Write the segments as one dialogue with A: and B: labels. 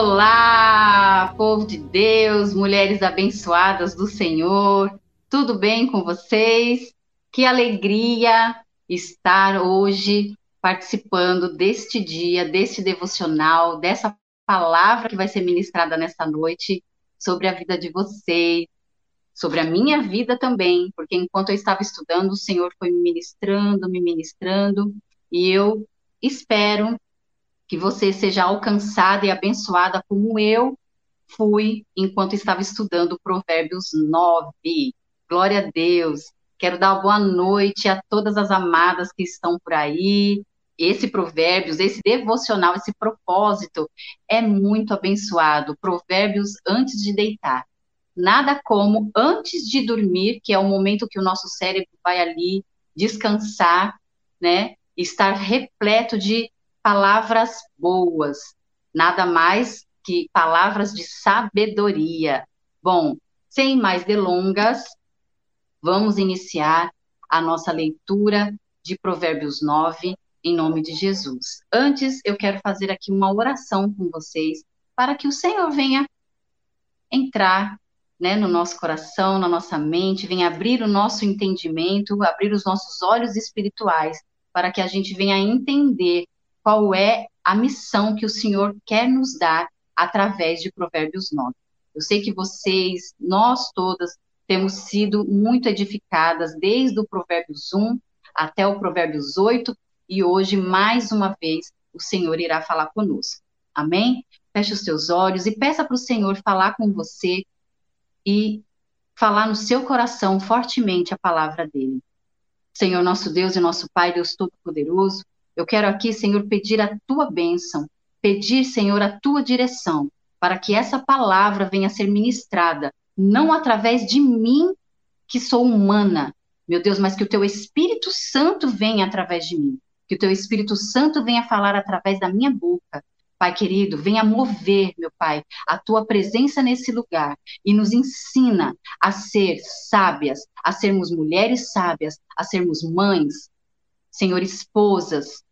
A: Olá, povo de Deus, mulheres abençoadas do Senhor, tudo bem com vocês? Que alegria estar hoje participando deste dia, deste devocional, dessa palavra que vai ser ministrada nesta noite sobre a vida de vocês, sobre a minha vida também, porque enquanto eu estava estudando, o Senhor foi me ministrando, me ministrando, e eu espero que você seja alcançada e abençoada como eu fui enquanto estava estudando Provérbios 9. Glória a Deus. Quero dar boa noite a todas as amadas que estão por aí. Esse Provérbios, esse devocional, esse propósito é muito abençoado. Provérbios antes de deitar. Nada como antes de dormir, que é o momento que o nosso cérebro vai ali descansar, né? Estar repleto de palavras boas, nada mais que palavras de sabedoria. Bom, sem mais delongas, vamos iniciar a nossa leitura de Provérbios 9, em nome de Jesus. Antes, eu quero fazer aqui uma oração com vocês, para que o Senhor venha entrar né, no nosso coração, na nossa mente, venha abrir o nosso entendimento, abrir os nossos olhos espirituais, para que a gente venha entender qual é a missão que o Senhor quer nos dar através de Provérbios 9. Eu sei que vocês, nós todas, temos sido muito edificadas desde o Provérbios 1 até o Provérbios 8 e hoje, mais uma vez, o Senhor irá falar conosco. Amém? Feche os seus olhos e peça para o Senhor falar com você e falar no seu coração fortemente a palavra dele. Senhor, nosso Deus e nosso Pai, Deus Todo-Poderoso, eu quero aqui, Senhor, pedir a tua bênção, pedir, Senhor, a tua direção, para que essa palavra venha a ser ministrada, não através de mim, que sou humana, meu Deus, mas que o teu Espírito Santo venha através de mim, que o teu Espírito Santo venha falar através da minha boca. Pai querido, venha mover, meu Pai, a tua presença nesse lugar e nos ensina a ser sábias, a sermos mulheres sábias, a sermos mães, Senhor, esposas,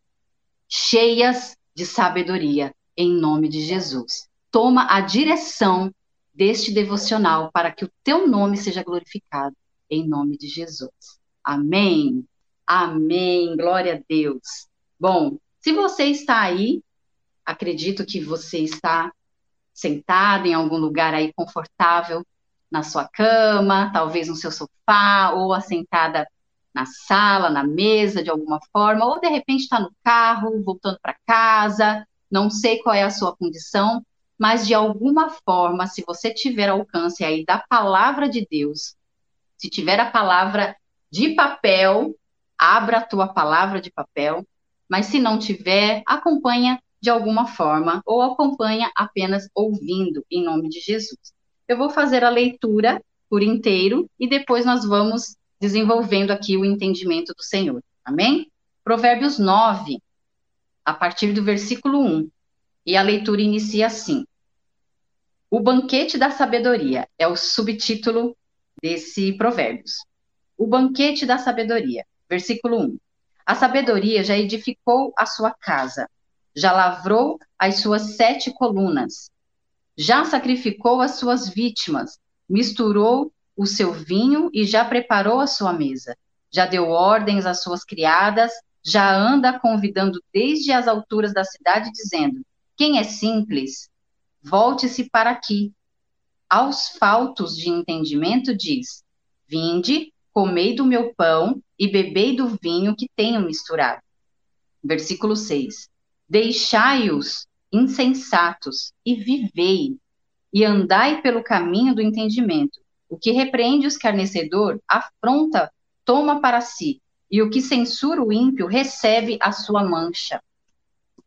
A: cheias de sabedoria, em nome de Jesus. Toma a direção deste devocional para que o teu nome seja glorificado, em nome de Jesus. Amém. Amém. Glória a Deus. Bom, se você está aí, acredito que você está sentado em algum lugar aí confortável na sua cama, talvez no seu sofá ou assentada na sala, na mesa, de alguma forma, ou de repente está no carro, voltando para casa, não sei qual é a sua condição, mas de alguma forma, se você tiver alcance aí da palavra de Deus, se tiver a palavra de papel, abra a tua palavra de papel, mas se não tiver, acompanha de alguma forma ou acompanha apenas ouvindo em nome de Jesus. Eu vou fazer a leitura por inteiro e depois nós vamos desenvolvendo aqui o entendimento do Senhor. Amém? Provérbios 9, a partir do versículo 1. E a leitura inicia assim: O banquete da sabedoria é o subtítulo desse Provérbios. O banquete da sabedoria, versículo 1. A sabedoria já edificou a sua casa, já lavrou as suas sete colunas, já sacrificou as suas vítimas, misturou o seu vinho e já preparou a sua mesa. Já deu ordens às suas criadas, já anda convidando desde as alturas da cidade, dizendo: Quem é simples, volte-se para aqui. Aos faltos de entendimento, diz: Vinde, comei do meu pão e bebei do vinho que tenho misturado. Versículo 6: Deixai-os insensatos e vivei, e andai pelo caminho do entendimento o que repreende o escarnecedor afronta, toma para si, e o que censura o ímpio recebe a sua mancha.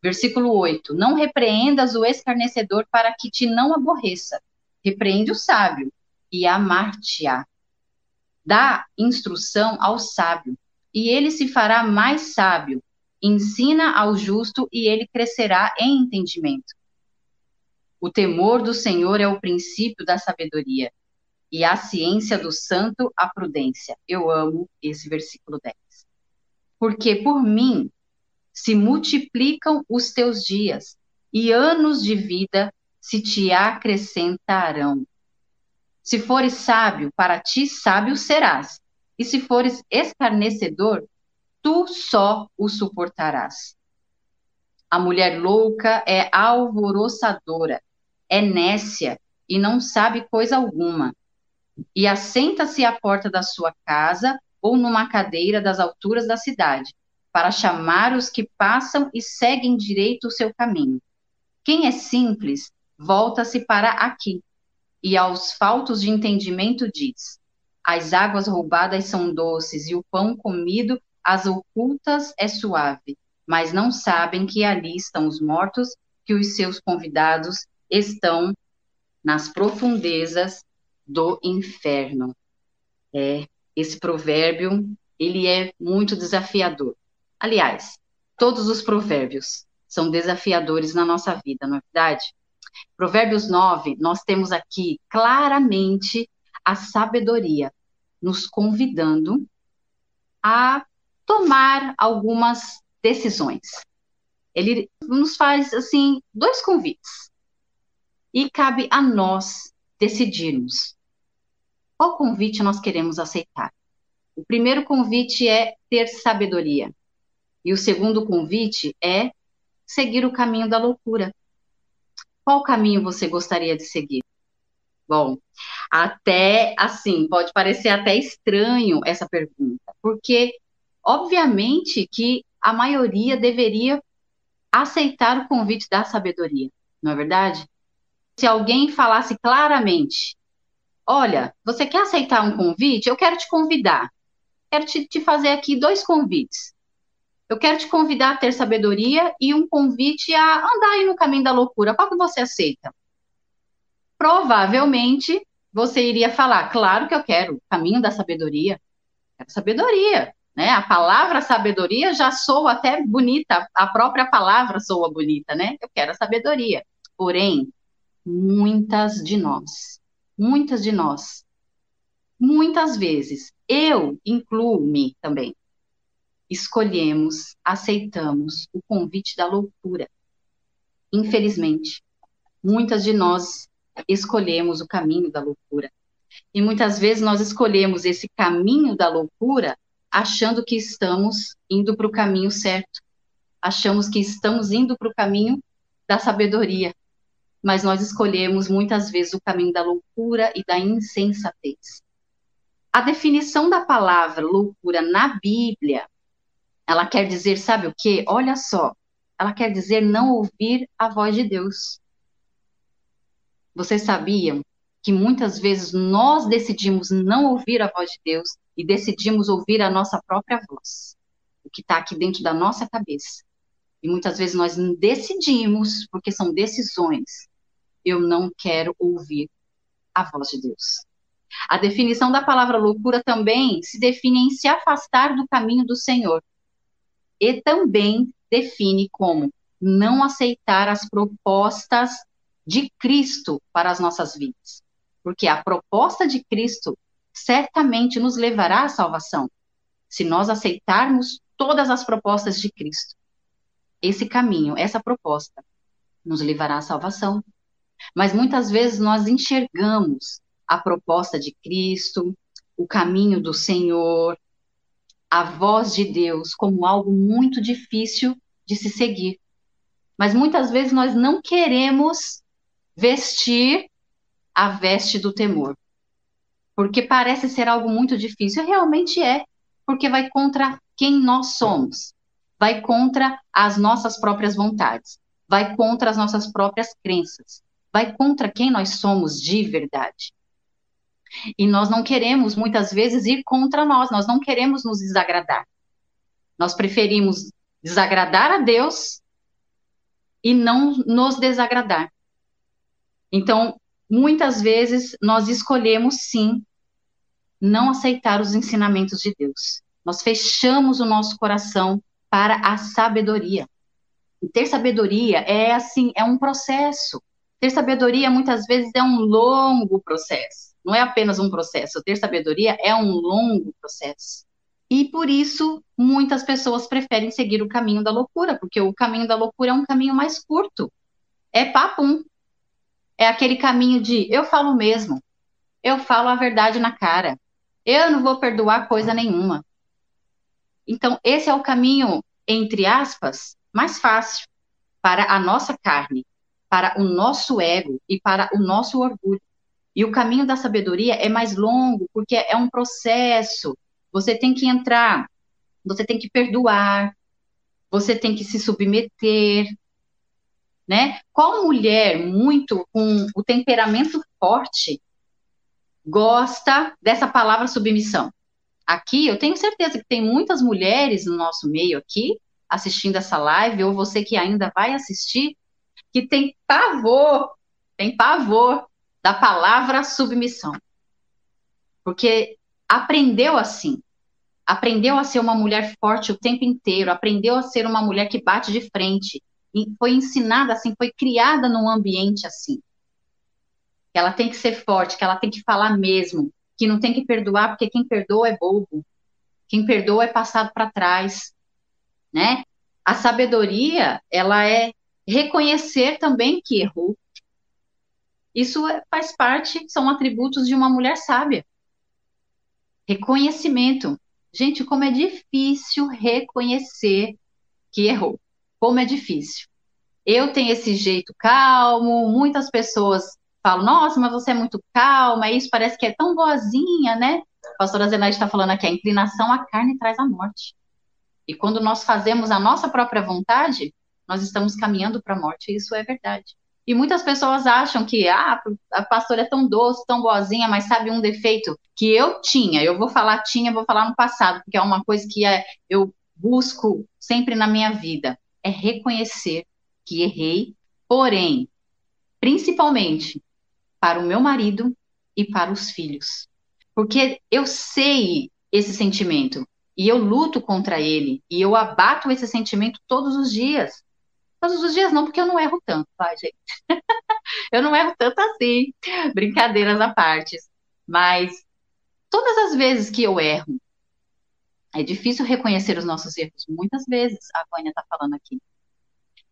A: Versículo 8: Não repreendas o escarnecedor para que te não aborreça. Repreende o sábio e amar-te-á. Dá instrução ao sábio, e ele se fará mais sábio. Ensina ao justo, e ele crescerá em entendimento. O temor do Senhor é o princípio da sabedoria, e a ciência do santo, a prudência. Eu amo esse versículo 10. Porque por mim se multiplicam os teus dias, e anos de vida se te acrescentarão. Se fores sábio, para ti sábio serás, e se fores escarnecedor, tu só o suportarás. A mulher louca é alvoroçadora, é nécia e não sabe coisa alguma. E assenta-se à porta da sua casa ou numa cadeira das alturas da cidade, para chamar os que passam e seguem direito o seu caminho. Quem é simples, volta-se para aqui, e aos faltos de entendimento diz: As águas roubadas são doces, e o pão comido às ocultas é suave mas não sabem que ali estão os mortos, que os seus convidados estão nas profundezas do inferno. É, esse provérbio, ele é muito desafiador. Aliás, todos os provérbios são desafiadores na nossa vida, não é verdade? Provérbios 9, nós temos aqui claramente a sabedoria nos convidando a tomar algumas decisões. Ele nos faz, assim, dois convites. E cabe a nós decidirmos qual convite nós queremos aceitar. O primeiro convite é ter sabedoria. E o segundo convite é seguir o caminho da loucura. Qual caminho você gostaria de seguir? Bom, até assim, pode parecer até estranho essa pergunta, porque obviamente que a maioria deveria aceitar o convite da sabedoria, não é verdade? Se alguém falasse claramente, olha, você quer aceitar um convite? Eu quero te convidar. Quero te, te fazer aqui dois convites. Eu quero te convidar a ter sabedoria e um convite a andar aí no caminho da loucura. Qual que você aceita? Provavelmente você iria falar, claro que eu quero, o caminho da sabedoria. Quero sabedoria. Né? A palavra sabedoria já soa até bonita, a própria palavra soa bonita, né? Eu quero a sabedoria. Porém, muitas de nós, muitas de nós, muitas vezes, eu incluo-me também, escolhemos, aceitamos o convite da loucura. Infelizmente, muitas de nós escolhemos o caminho da loucura. E muitas vezes nós escolhemos esse caminho da loucura achando que estamos indo para o caminho certo, achamos que estamos indo para o caminho da sabedoria, mas nós escolhemos muitas vezes o caminho da loucura e da insensatez. A definição da palavra loucura na Bíblia, ela quer dizer, sabe o quê? Olha só, ela quer dizer não ouvir a voz de Deus. Vocês sabiam que muitas vezes nós decidimos não ouvir a voz de Deus e decidimos ouvir a nossa própria voz, o que está aqui dentro da nossa cabeça. E muitas vezes nós decidimos, porque são decisões, eu não quero ouvir a voz de Deus. A definição da palavra loucura também se define em se afastar do caminho do Senhor. E também define como não aceitar as propostas de Cristo para as nossas vidas porque a proposta de Cristo certamente nos levará à salvação, se nós aceitarmos todas as propostas de Cristo. Esse caminho, essa proposta, nos levará à salvação. Mas muitas vezes nós enxergamos a proposta de Cristo, o caminho do Senhor, a voz de Deus como algo muito difícil de se seguir. Mas muitas vezes nós não queremos vestir a veste do temor. Porque parece ser algo muito difícil, realmente é, porque vai contra quem nós somos, vai contra as nossas próprias vontades, vai contra as nossas próprias crenças, vai contra quem nós somos de verdade. E nós não queremos, muitas vezes, ir contra nós, nós não queremos nos desagradar. Nós preferimos desagradar a Deus e não nos desagradar. Então, muitas vezes nós escolhemos sim não aceitar os ensinamentos de Deus. Nós fechamos o nosso coração para a sabedoria. E ter sabedoria é assim, é um processo. Ter sabedoria muitas vezes é um longo processo. Não é apenas um processo. Ter sabedoria é um longo processo. E por isso muitas pessoas preferem seguir o caminho da loucura, porque o caminho da loucura é um caminho mais curto. É papum, É aquele caminho de eu falo mesmo, eu falo a verdade na cara, eu não vou perdoar coisa nenhuma. Então, esse é o caminho, entre aspas, mais fácil para a nossa carne, para o nosso ego e para o nosso orgulho. E o caminho da sabedoria é mais longo, porque é um processo. Você tem que entrar, você tem que perdoar, você tem que se submeter, né? Qual mulher muito com o temperamento forte gosta dessa palavra submissão? Aqui eu tenho certeza que tem muitas mulheres no nosso meio aqui assistindo essa live ou você que ainda vai assistir que tem pavor, tem pavor da palavra submissão. Porque aprendeu assim. Aprendeu a ser uma mulher forte o tempo inteiro, aprendeu a ser uma mulher que bate de frente. E foi ensinada assim, foi criada num ambiente assim. Que ela tem que ser forte, que ela tem que falar mesmo, que não tem que perdoar, porque quem perdoa é bobo. Quem perdoa é passado para trás, né? A sabedoria, ela é reconhecer também que errou, isso é, faz parte, são atributos de uma mulher sábia. Reconhecimento. Gente, como é difícil reconhecer que errou. Como é difícil. Eu tenho esse jeito calmo, muitas pessoas falam, nossa, mas você é muito calma, isso parece que é tão boazinha, né? A pastora Zenaide está falando aqui, a inclinação à carne traz a morte. E quando nós fazemos a nossa própria vontade, nós estamos caminhando para a morte, e isso é verdade. E muitas pessoas acham que ah, a pastora é tão doce, tão boazinha, mas sabe um defeito que eu tinha, eu vou falar tinha, vou falar no passado, porque é uma coisa que é, eu busco sempre na minha vida, é reconhecer que errei, porém, principalmente para o meu marido e para os filhos. Porque eu sei esse sentimento e eu luto contra ele e eu abato esse sentimento todos os dias. Todos os dias não, porque eu não erro tanto, tá, gente? eu não erro tanto assim, brincadeiras à parte. Mas todas as vezes que eu erro, é difícil reconhecer os nossos erros. Muitas vezes, a Vânia está falando aqui.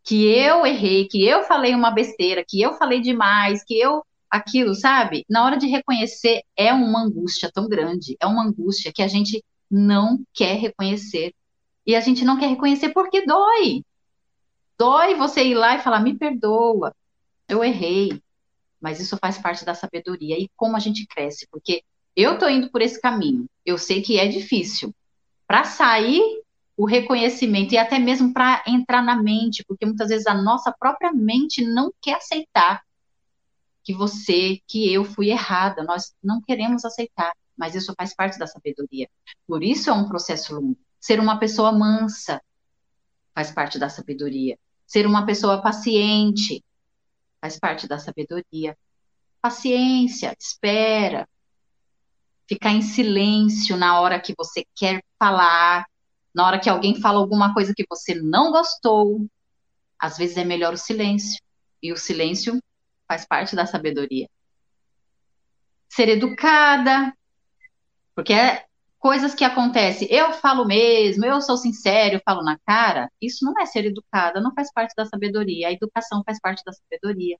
A: Que eu errei, que eu falei uma besteira, que eu falei demais, que eu. Aquilo, sabe? Na hora de reconhecer, é uma angústia tão grande, é uma angústia que a gente não quer reconhecer. E a gente não quer reconhecer porque dói. Dói você ir lá e falar, me perdoa, eu errei. Mas isso faz parte da sabedoria e como a gente cresce, porque eu estou indo por esse caminho. Eu sei que é difícil. Para sair o reconhecimento e até mesmo para entrar na mente, porque muitas vezes a nossa própria mente não quer aceitar que você, que eu fui errada. Nós não queremos aceitar, mas isso faz parte da sabedoria. Por isso é um processo longo. Ser uma pessoa mansa faz parte da sabedoria. Ser uma pessoa paciente faz parte da sabedoria. Paciência, espera. Ficar em silêncio na hora que você quer falar, na hora que alguém fala alguma coisa que você não gostou. Às vezes é melhor o silêncio. E o silêncio faz parte da sabedoria. Ser educada, porque é coisas que acontecem, eu falo mesmo, eu sou sincero, eu falo na cara, isso não é ser educada, não faz parte da sabedoria. A educação faz parte da sabedoria.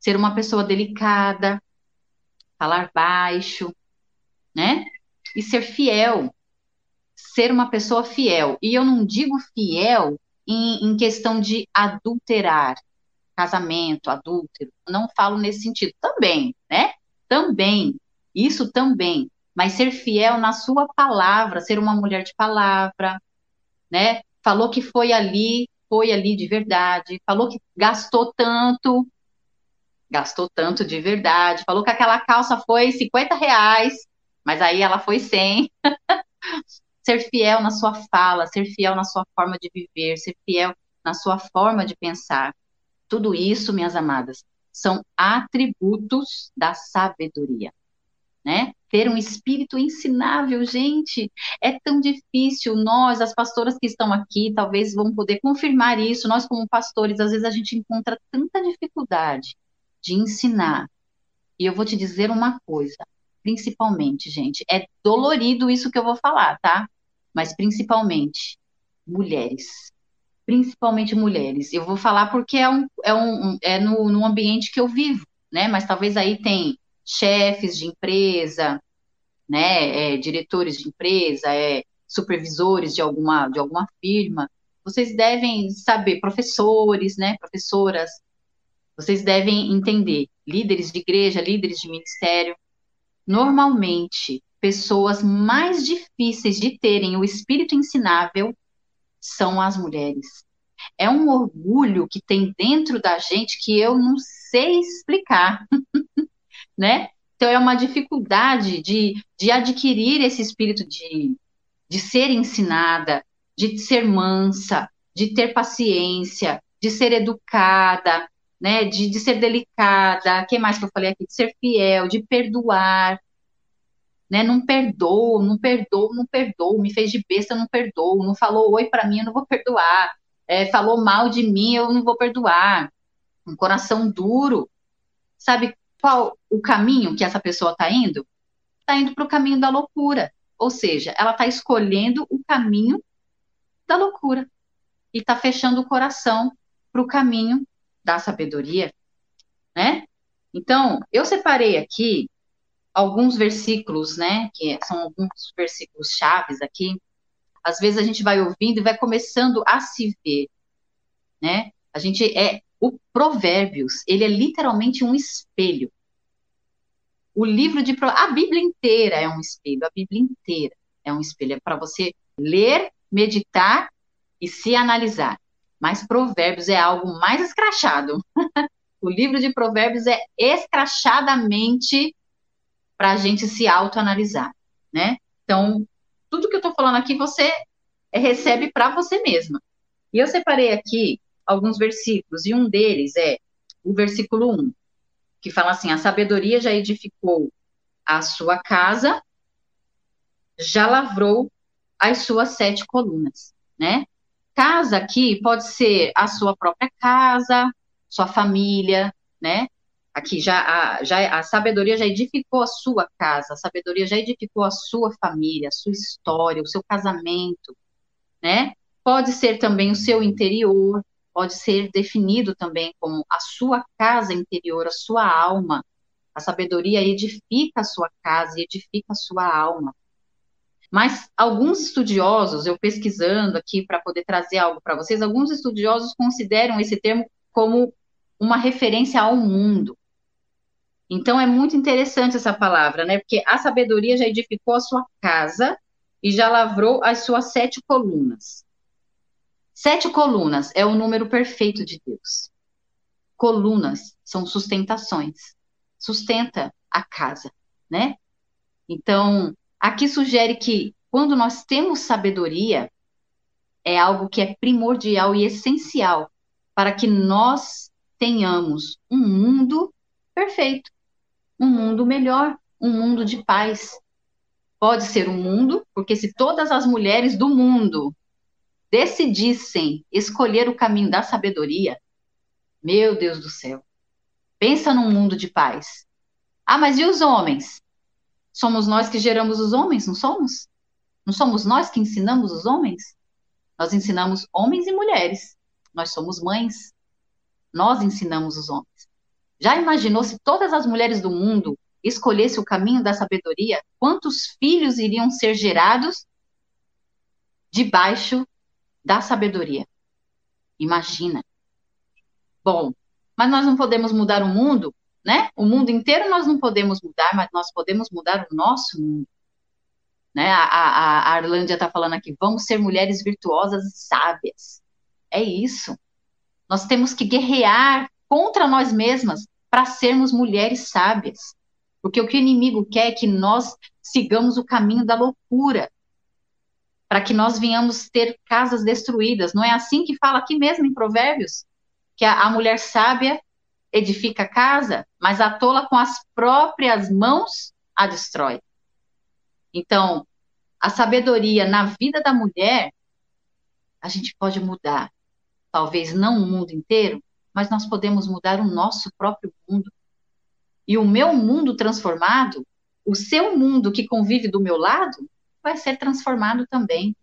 A: Ser uma pessoa delicada, falar baixo, né? E ser fiel. Ser uma pessoa fiel. E eu não digo fiel em, em questão de adulterar, casamento, adúltero. Não falo nesse sentido. Também, né? Também. Isso também mas ser fiel na sua palavra, ser uma mulher de palavra, né? Falou que foi ali, foi ali de verdade, falou que gastou tanto, gastou tanto de verdade, falou que aquela calça foi 50 reais, mas aí ela foi 100. ser fiel na sua fala, ser fiel na sua forma de viver, ser fiel na sua forma de pensar. Tudo isso, minhas amadas, são atributos da sabedoria né? Ter um espírito ensinável, gente, é tão difícil. Nós, as pastoras que estão aqui, talvez vão poder confirmar isso. Nós, como pastores, às vezes a gente encontra tanta dificuldade de ensinar. E eu vou te dizer uma coisa, principalmente, gente, é dolorido isso que eu vou falar, tá? Mas principalmente, mulheres. principalmente mulheres. Eu vou falar porque é, um, é, um, é no, no ambiente que eu vivo, né? Mas talvez aí tem chefes de empresa, né? É, diretores de empresa, é, supervisores de alguma, de alguma firma. Vocês devem saber, professores, né? Professoras, vocês devem entender, líderes de igreja, líderes de ministério, normalmente, pessoas mais difíceis de terem o espírito ensinável são as mulheres. É um orgulho que tem dentro da gente que eu não sei explicar, né? Então é uma dificuldade de, de adquirir esse espírito de, de ser ensinada, de ser mansa, de ter paciência, de ser educada, né? De, de ser delicada. Que mais que eu falei aqui? De ser fiel, de perdoar, né? Não perdoou, não perdoou, não perdoou, me fez de besta, não perdoou, não falou oi para mim, eu não vou perdoar, é, falou mal de mim, eu não vou perdoar. Um coração duro. Sabe qual o caminho que essa pessoa está indo? Está indo para o caminho da loucura. Ou seja, ela está escolhendo o caminho da loucura e está fechando o coração para o caminho da sabedoria, né? Então, eu separei aqui alguns versículos, né, que são alguns versículos chaves aqui, às vezes a gente vai ouvindo e vai começando a se ver, né? A gente é o Provérbios, ele é literalmente um espelho. O livro de a Bíblia inteira é um espelho, a Bíblia inteira é um espelho, é para você ler, meditar e se analisar. Mas Provérbios é algo mais escrachado. o livro de Provérbios é escrachadamente para a gente se autoanalisar, né? Então, tudo que eu estou falando aqui você recebe para você mesma. E eu separei aqui alguns versículos, e um deles é o versículo 1, que fala assim: A sabedoria já edificou a sua casa, já lavrou as suas sete colunas, né? Casa aqui pode ser a sua própria casa, sua família, né? Aqui já a, já a sabedoria já edificou a sua casa, a sabedoria já edificou a sua família, a sua história, o seu casamento, né? Pode ser também o seu interior, pode ser definido também como a sua casa interior, a sua alma. A sabedoria edifica a sua casa e edifica a sua alma. Mas alguns estudiosos, eu pesquisando aqui para poder trazer algo para vocês, alguns estudiosos consideram esse termo como uma referência ao mundo. Então é muito interessante essa palavra, né? Porque a sabedoria já edificou a sua casa e já lavrou as suas sete colunas. Sete colunas é o número perfeito de Deus. Colunas são sustentações. Sustenta a casa, né? Então, aqui sugere que quando nós temos sabedoria, é algo que é primordial e essencial para que nós tenhamos um mundo perfeito um mundo melhor, um mundo de paz. Pode ser um mundo, porque se todas as mulheres do mundo decidissem escolher o caminho da sabedoria, meu Deus do céu, pensa num mundo de paz. Ah, mas e os homens? Somos nós que geramos os homens, não somos? Não somos nós que ensinamos os homens? Nós ensinamos homens e mulheres. Nós somos mães. Nós ensinamos os homens. Já imaginou se todas as mulheres do mundo escolhessem o caminho da sabedoria? Quantos filhos iriam ser gerados debaixo da sabedoria? Imagina. Bom, mas nós não podemos mudar o mundo, né? O mundo inteiro nós não podemos mudar, mas nós podemos mudar o nosso mundo. Né? A, a, a Arlândia está falando aqui, vamos ser mulheres virtuosas e sábias. É isso. Nós temos que guerrear contra nós mesmas para sermos mulheres sábias. Porque o que o inimigo quer é que nós sigamos o caminho da loucura, para que nós venhamos ter casas destruídas. Não é assim que fala aqui mesmo em Provérbios? Que a, a mulher sábia edifica a casa, mas a tola com as próprias mãos a destrói. Então, a sabedoria na vida da mulher, a gente pode mudar. Talvez não o mundo inteiro, mas nós podemos mudar o nosso próprio mundo. E o meu mundo transformado, o seu mundo que convive do meu lado, vai ser transformado também.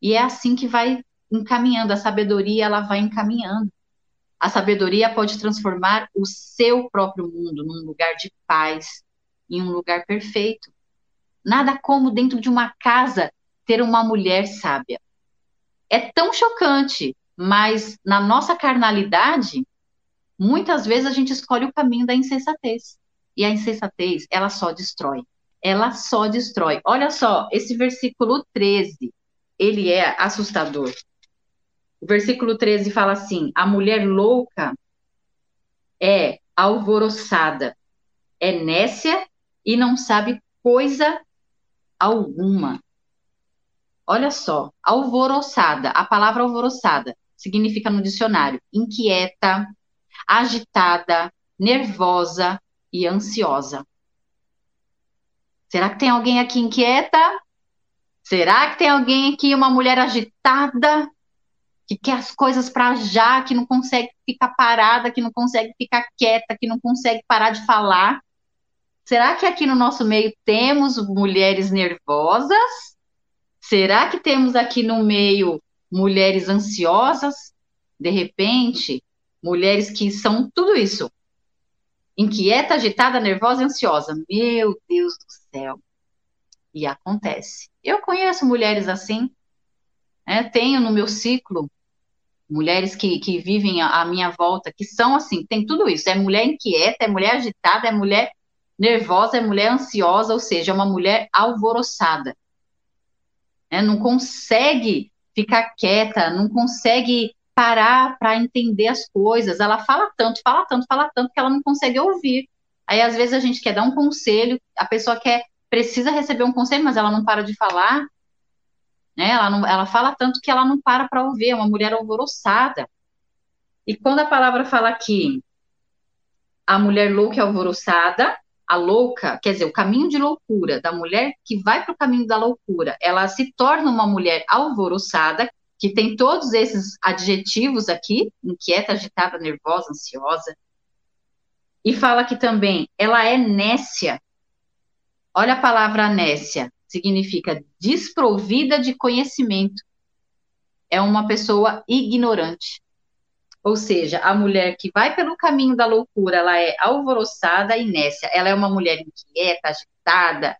A: E é assim que vai encaminhando, a sabedoria ela vai encaminhando. A sabedoria pode transformar o seu próprio mundo num lugar de paz, em um lugar perfeito. Nada como dentro de uma casa ter uma mulher sábia. É tão chocante, mas na nossa carnalidade, muitas vezes a gente escolhe o caminho da insensatez. E a insensatez, ela só destrói. Ela só destrói. Olha só, esse versículo 13, ele é assustador. O versículo 13 fala assim: a mulher louca é alvoroçada, é nécia e não sabe coisa alguma. Olha só, alvoroçada, a palavra alvoroçada significa no dicionário inquieta, agitada, nervosa e ansiosa. Será que tem alguém aqui inquieta? Será que tem alguém aqui, uma mulher agitada, que quer as coisas para já, que não consegue ficar parada, que não consegue ficar quieta, que não consegue parar de falar. Será que aqui no nosso meio temos mulheres nervosas? Será que temos aqui no meio mulheres ansiosas? De repente, mulheres que são tudo isso. Inquieta, agitada, nervosa e ansiosa. Meu Deus do céu. E acontece. Eu conheço mulheres assim. Né? Tenho no meu ciclo mulheres que, que vivem à minha volta, que são assim, tem tudo isso, é mulher inquieta, é mulher agitada, é mulher nervosa, é mulher ansiosa, ou seja, é uma mulher alvoroçada. É, não consegue ficar quieta, não consegue parar para entender as coisas. Ela fala tanto, fala tanto, fala tanto que ela não consegue ouvir. Aí às vezes a gente quer dar um conselho, a pessoa quer precisa receber um conselho, mas ela não para de falar. Né? Ela, não, ela fala tanto que ela não para para ouvir, é uma mulher alvoroçada. E quando a palavra fala aqui, a mulher louca e alvoroçada, a louca, quer dizer, o caminho de loucura da mulher que vai para o caminho da loucura, ela se torna uma mulher alvoroçada, que tem todos esses adjetivos aqui, inquieta, agitada, nervosa, ansiosa. E fala que também ela é nécia. Olha a palavra nécia significa desprovida de conhecimento. É uma pessoa ignorante. Ou seja, a mulher que vai pelo caminho da loucura, ela é alvoroçada e nécia. Ela é uma mulher inquieta, agitada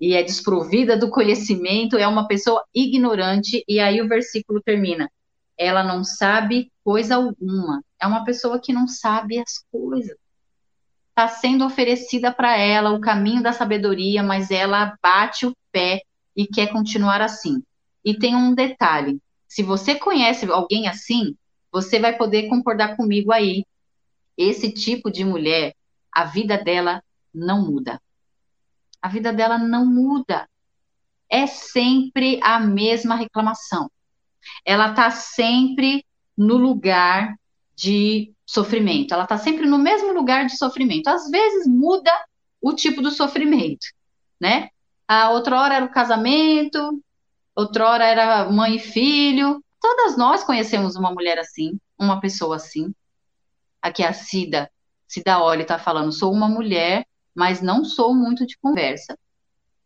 A: e é desprovida do conhecimento, é uma pessoa ignorante. E aí o versículo termina: ela não sabe coisa alguma. É uma pessoa que não sabe as coisas está sendo oferecida para ela o caminho da sabedoria, mas ela bate o pé e quer continuar assim. E tem um detalhe: se você conhece alguém assim, você vai poder concordar comigo aí. Esse tipo de mulher, a vida dela não muda. A vida dela não muda. É sempre a mesma reclamação. Ela está sempre no lugar de sofrimento. Ela está sempre no mesmo lugar de sofrimento. Às vezes muda o tipo do sofrimento, né? A outra hora era o casamento, outra hora era mãe e filho. Todas nós conhecemos uma mulher assim, uma pessoa assim. Aqui a Cida, Cida Oli está falando, sou uma mulher, mas não sou muito de conversa.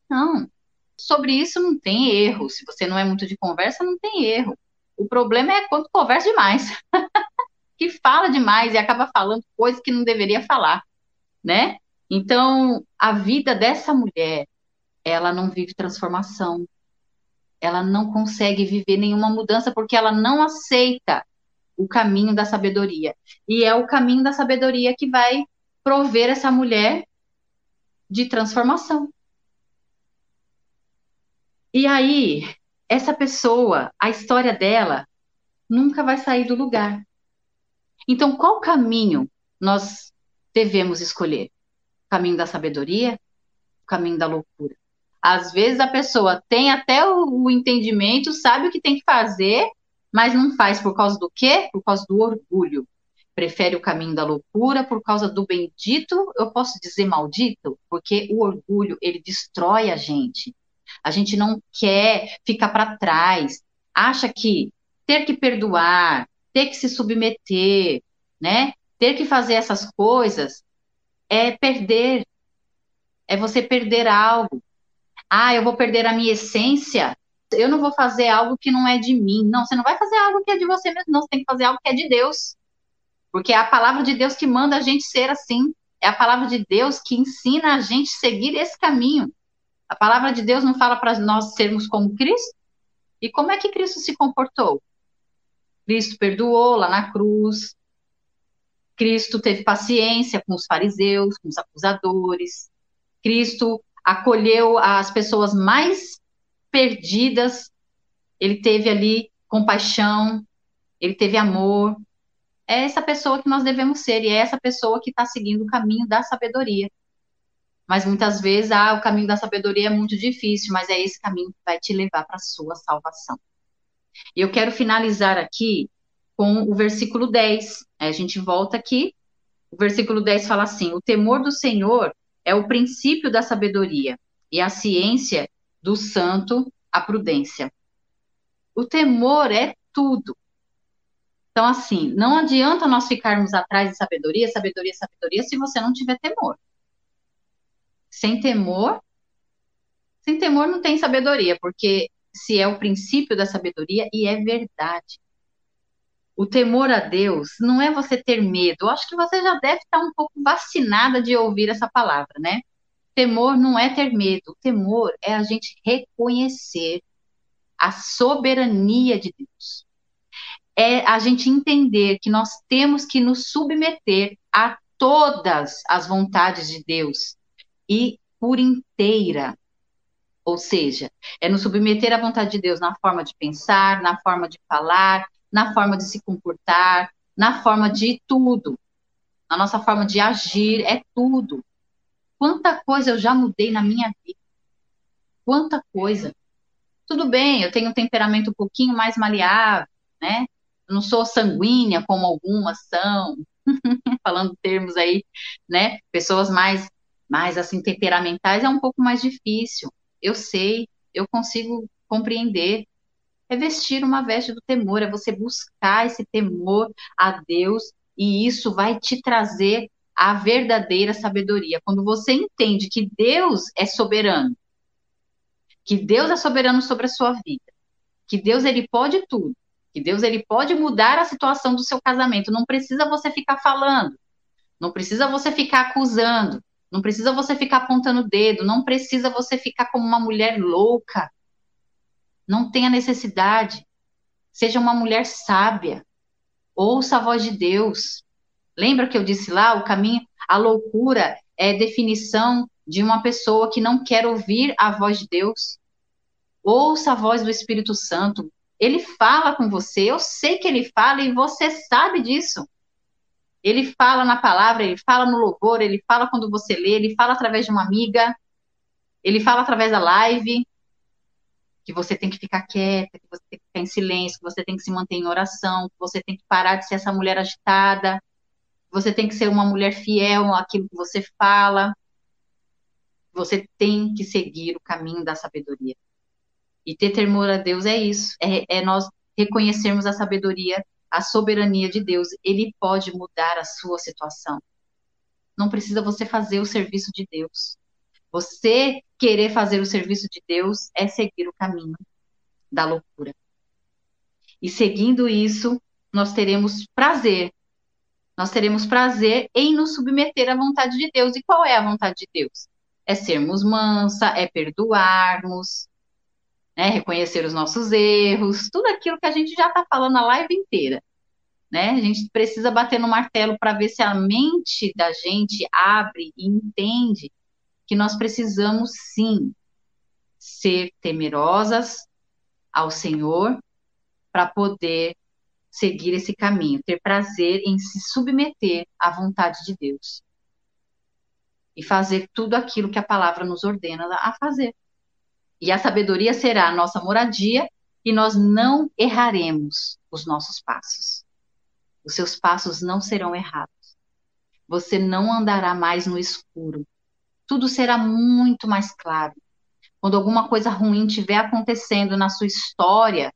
A: Não, sobre isso não tem erro. Se você não é muito de conversa, não tem erro. O problema é quando conversa demais. que fala demais e acaba falando coisas que não deveria falar, né? Então, a vida dessa mulher, ela não vive transformação. Ela não consegue viver nenhuma mudança porque ela não aceita o caminho da sabedoria. E é o caminho da sabedoria que vai prover essa mulher de transformação. E aí, essa pessoa, a história dela nunca vai sair do lugar. Então, qual caminho nós devemos escolher? O caminho da sabedoria? O caminho da loucura? Às vezes a pessoa tem até o, o entendimento, sabe o que tem que fazer, mas não faz por causa do quê? Por causa do orgulho. Prefere o caminho da loucura por causa do bendito, eu posso dizer maldito, porque o orgulho, ele destrói a gente. A gente não quer ficar para trás. Acha que ter que perdoar, ter que se submeter, né? Ter que fazer essas coisas é perder, é você perder algo. Ah, eu vou perder a minha essência, eu não vou fazer algo que não é de mim. Não, você não vai fazer algo que é de você mesmo, não. Você tem que fazer algo que é de Deus. Porque é a palavra de Deus que manda a gente ser assim. É a palavra de Deus que ensina a gente seguir esse caminho. A palavra de Deus não fala para nós sermos como Cristo? E como é que Cristo se comportou? Cristo perdoou lá na cruz. Cristo teve paciência com os fariseus, com os acusadores. Cristo acolheu as pessoas mais perdidas. Ele teve ali compaixão, ele teve amor. É essa pessoa que nós devemos ser, e é essa pessoa que está seguindo o caminho da sabedoria. Mas muitas vezes, ah, o caminho da sabedoria é muito difícil, mas é esse caminho que vai te levar para a sua salvação. E eu quero finalizar aqui com o versículo 10. A gente volta aqui. O versículo 10 fala assim: O temor do Senhor é o princípio da sabedoria, e a ciência do santo, a prudência. O temor é tudo. Então, assim, não adianta nós ficarmos atrás de sabedoria, sabedoria, sabedoria, se você não tiver temor. Sem temor, sem temor não tem sabedoria, porque se é o princípio da sabedoria e é verdade. O temor a Deus não é você ter medo. Eu acho que você já deve estar um pouco vacinada de ouvir essa palavra, né? Temor não é ter medo. O temor é a gente reconhecer a soberania de Deus. É a gente entender que nós temos que nos submeter a todas as vontades de Deus e por inteira. Ou seja, é nos submeter à vontade de Deus na forma de pensar, na forma de falar, na forma de se comportar, na forma de tudo. Na nossa forma de agir, é tudo. Quanta coisa eu já mudei na minha vida. Quanta coisa. Tudo bem, eu tenho um temperamento um pouquinho mais maleável, né? Eu não sou sanguínea como algumas são, falando termos aí, né? Pessoas mais mas, assim, temperamentais é um pouco mais difícil. Eu sei, eu consigo compreender. É vestir uma veste do temor, é você buscar esse temor a Deus, e isso vai te trazer a verdadeira sabedoria. Quando você entende que Deus é soberano, que Deus é soberano sobre a sua vida, que Deus ele pode tudo, que Deus ele pode mudar a situação do seu casamento. Não precisa você ficar falando, não precisa você ficar acusando, não precisa você ficar apontando o dedo, não precisa você ficar como uma mulher louca. Não tenha necessidade. Seja uma mulher sábia. Ouça a voz de Deus. Lembra que eu disse lá, o caminho, a loucura é definição de uma pessoa que não quer ouvir a voz de Deus. Ouça a voz do Espírito Santo. Ele fala com você, eu sei que ele fala e você sabe disso. Ele fala na palavra, ele fala no louvor, ele fala quando você lê, ele fala através de uma amiga, ele fala através da live, que você tem que ficar quieta, que você tem que ficar em silêncio, que você tem que se manter em oração, que você tem que parar de ser essa mulher agitada, que você tem que ser uma mulher fiel àquilo que você fala. Você tem que seguir o caminho da sabedoria. E ter temor a Deus é isso, é, é nós reconhecermos a sabedoria a soberania de Deus, ele pode mudar a sua situação. Não precisa você fazer o serviço de Deus. Você querer fazer o serviço de Deus é seguir o caminho da loucura. E seguindo isso, nós teremos prazer. Nós teremos prazer em nos submeter à vontade de Deus. E qual é a vontade de Deus? É sermos mansa, é perdoarmos, né, reconhecer os nossos erros, tudo aquilo que a gente já está falando a live inteira. Né? A gente precisa bater no martelo para ver se a mente da gente abre e entende que nós precisamos sim ser temerosas ao Senhor para poder seguir esse caminho, ter prazer em se submeter à vontade de Deus e fazer tudo aquilo que a palavra nos ordena a fazer. E a sabedoria será a nossa moradia e nós não erraremos os nossos passos. Os seus passos não serão errados. Você não andará mais no escuro. Tudo será muito mais claro. Quando alguma coisa ruim estiver acontecendo na sua história,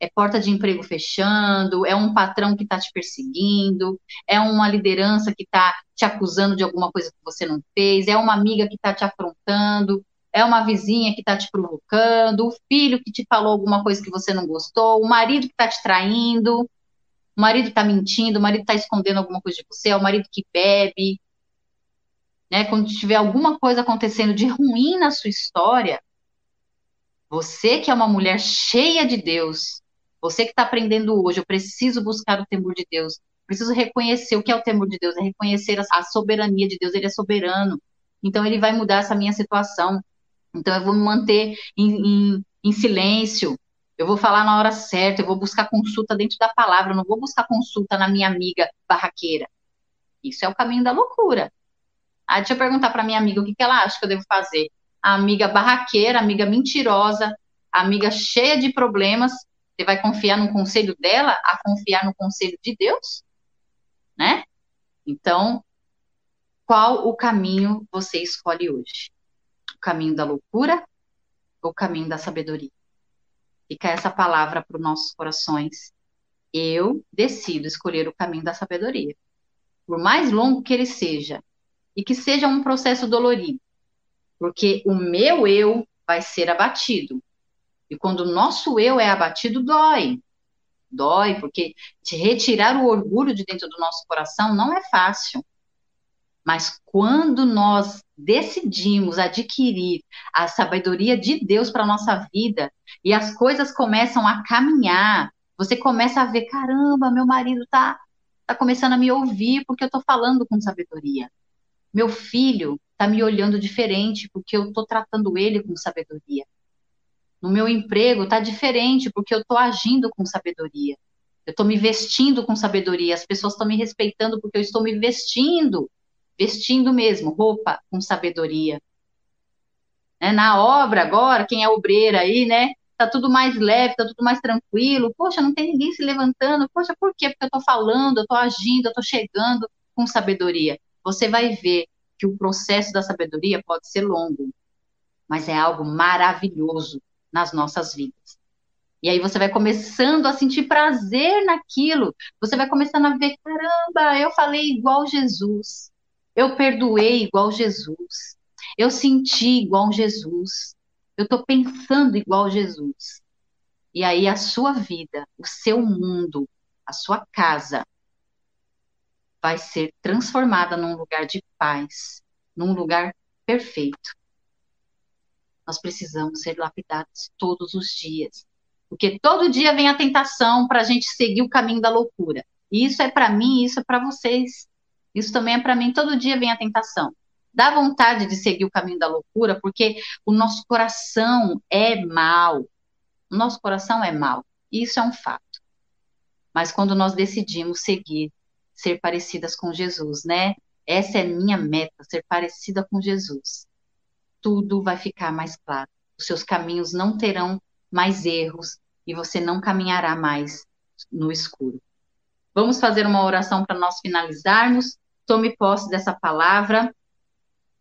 A: é porta de emprego fechando, é um patrão que está te perseguindo, é uma liderança que está te acusando de alguma coisa que você não fez, é uma amiga que está te afrontando, é uma vizinha que está te provocando, o filho que te falou alguma coisa que você não gostou, o marido que está te traindo, o marido está mentindo, o marido está escondendo alguma coisa de você, é o marido que bebe. Né? Quando tiver alguma coisa acontecendo de ruim na sua história, você que é uma mulher cheia de Deus, você que está aprendendo hoje, eu preciso buscar o temor de Deus, preciso reconhecer o que é o temor de Deus, é reconhecer a soberania de Deus, ele é soberano. Então ele vai mudar essa minha situação. Então eu vou me manter em, em, em silêncio, eu vou falar na hora certa, eu vou buscar consulta dentro da palavra, eu não vou buscar consulta na minha amiga barraqueira. Isso é o caminho da loucura. Ah, deixa eu perguntar para minha amiga o que, que ela acha que eu devo fazer. A amiga barraqueira, amiga mentirosa, amiga cheia de problemas, você vai confiar no conselho dela a confiar no conselho de Deus? Né? Então, qual o caminho você escolhe hoje? Caminho da loucura ou o caminho da sabedoria? Fica essa palavra para os nossos corações. Eu decido escolher o caminho da sabedoria. Por mais longo que ele seja, e que seja um processo dolorido, porque o meu eu vai ser abatido. E quando o nosso eu é abatido, dói. Dói, porque te retirar o orgulho de dentro do nosso coração não é fácil. Mas quando nós decidimos adquirir a sabedoria de Deus para a nossa vida e as coisas começam a caminhar, você começa a ver, caramba, meu marido tá, tá começando a me ouvir porque eu estou falando com sabedoria. Meu filho está me olhando diferente porque eu estou tratando ele com sabedoria. No meu emprego está diferente porque eu estou agindo com sabedoria. Eu estou me vestindo com sabedoria. As pessoas estão me respeitando porque eu estou me vestindo vestindo mesmo roupa com sabedoria. Né? Na obra agora, quem é obreira aí, né? Tá tudo mais leve, tá tudo mais tranquilo. Poxa, não tem ninguém se levantando. Poxa, por quê? Porque eu tô falando, eu tô agindo, eu tô chegando com sabedoria. Você vai ver que o processo da sabedoria pode ser longo, mas é algo maravilhoso nas nossas vidas. E aí você vai começando a sentir prazer naquilo. Você vai começando a ver, caramba, eu falei igual Jesus. Eu perdoei igual Jesus. Eu senti igual Jesus. Eu estou pensando igual Jesus. E aí a sua vida, o seu mundo, a sua casa vai ser transformada num lugar de paz, num lugar perfeito. Nós precisamos ser lapidados todos os dias. Porque todo dia vem a tentação para a gente seguir o caminho da loucura. E isso é para mim, isso é para vocês. Isso também é para mim, todo dia vem a tentação. Dá vontade de seguir o caminho da loucura, porque o nosso coração é mal. O nosso coração é mal. Isso é um fato. Mas quando nós decidimos seguir, ser parecidas com Jesus, né? Essa é minha meta, ser parecida com Jesus. Tudo vai ficar mais claro. Os seus caminhos não terão mais erros e você não caminhará mais no escuro. Vamos fazer uma oração para nós finalizarmos. Tome posse dessa palavra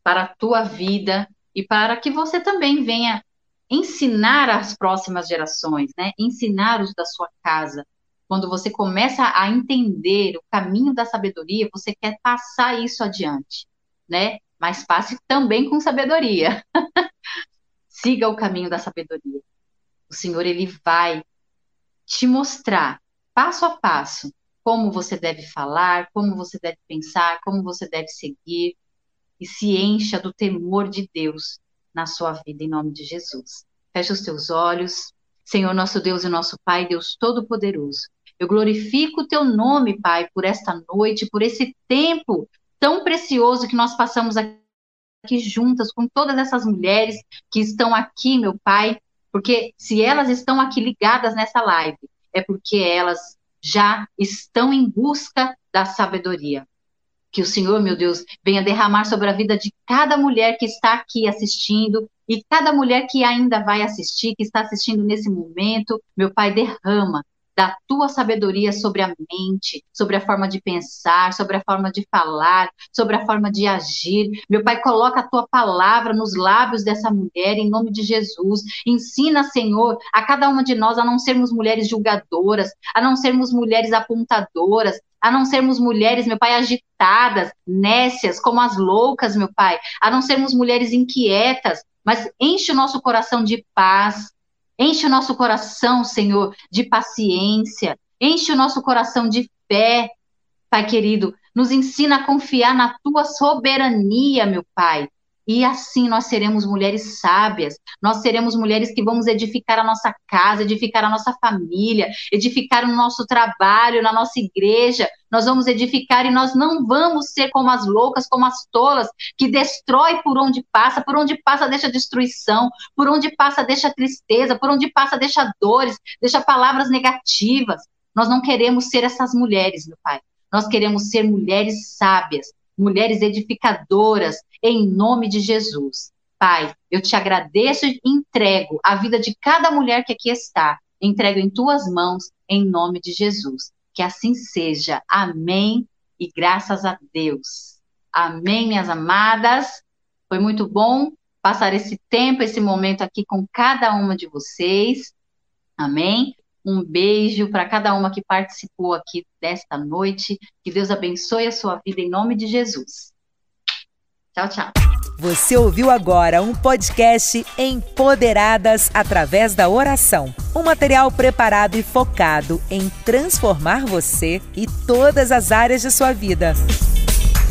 A: para a tua vida e para que você também venha ensinar as próximas gerações, né? Ensinar os da sua casa. Quando você começa a entender o caminho da sabedoria, você quer passar isso adiante, né? Mas passe também com sabedoria. Siga o caminho da sabedoria. O Senhor ele vai te mostrar passo a passo como você deve falar, como você deve pensar, como você deve seguir, e se encha do temor de Deus na sua vida, em nome de Jesus. Feche os teus olhos. Senhor, nosso Deus e nosso Pai, Deus Todo-Poderoso. Eu glorifico o teu nome, Pai, por esta noite, por esse tempo tão precioso que nós passamos aqui juntas com todas essas mulheres que estão aqui, meu Pai, porque se elas estão aqui ligadas nessa live, é porque elas já estão em busca da sabedoria. Que o Senhor, meu Deus, venha derramar sobre a vida de cada mulher que está aqui assistindo e cada mulher que ainda vai assistir, que está assistindo nesse momento. Meu Pai, derrama da tua sabedoria sobre a mente, sobre a forma de pensar, sobre a forma de falar, sobre a forma de agir. Meu Pai, coloca a tua palavra nos lábios dessa mulher, em nome de Jesus. Ensina, Senhor, a cada uma de nós a não sermos mulheres julgadoras, a não sermos mulheres apontadoras, a não sermos mulheres, meu pai, agitadas, nécias, como as loucas, meu pai, a não sermos mulheres inquietas, mas enche o nosso coração de paz, enche o nosso coração, Senhor, de paciência, enche o nosso coração de fé, Pai querido, nos ensina a confiar na tua soberania, meu Pai. E assim nós seremos mulheres sábias, nós seremos mulheres que vamos edificar a nossa casa, edificar a nossa família, edificar o nosso trabalho, na nossa igreja. Nós vamos edificar e nós não vamos ser como as loucas, como as tolas, que destrói por onde passa, por onde passa deixa destruição, por onde passa deixa tristeza, por onde passa deixa dores, deixa palavras negativas. Nós não queremos ser essas mulheres, meu Pai. Nós queremos ser mulheres sábias, mulheres edificadoras, em nome de Jesus. Pai, eu te agradeço e entrego a vida de cada mulher que aqui está. Entrego em tuas mãos, em nome de Jesus. Que assim seja. Amém. E graças a Deus. Amém, minhas amadas. Foi muito bom passar esse tempo, esse momento aqui com cada uma de vocês. Amém. Um beijo para cada uma que participou aqui desta noite. Que Deus abençoe a sua vida em nome de Jesus. Tchau, tchau.
B: Você ouviu agora um podcast Empoderadas através da oração. Um material preparado e focado em transformar você e todas as áreas de sua vida.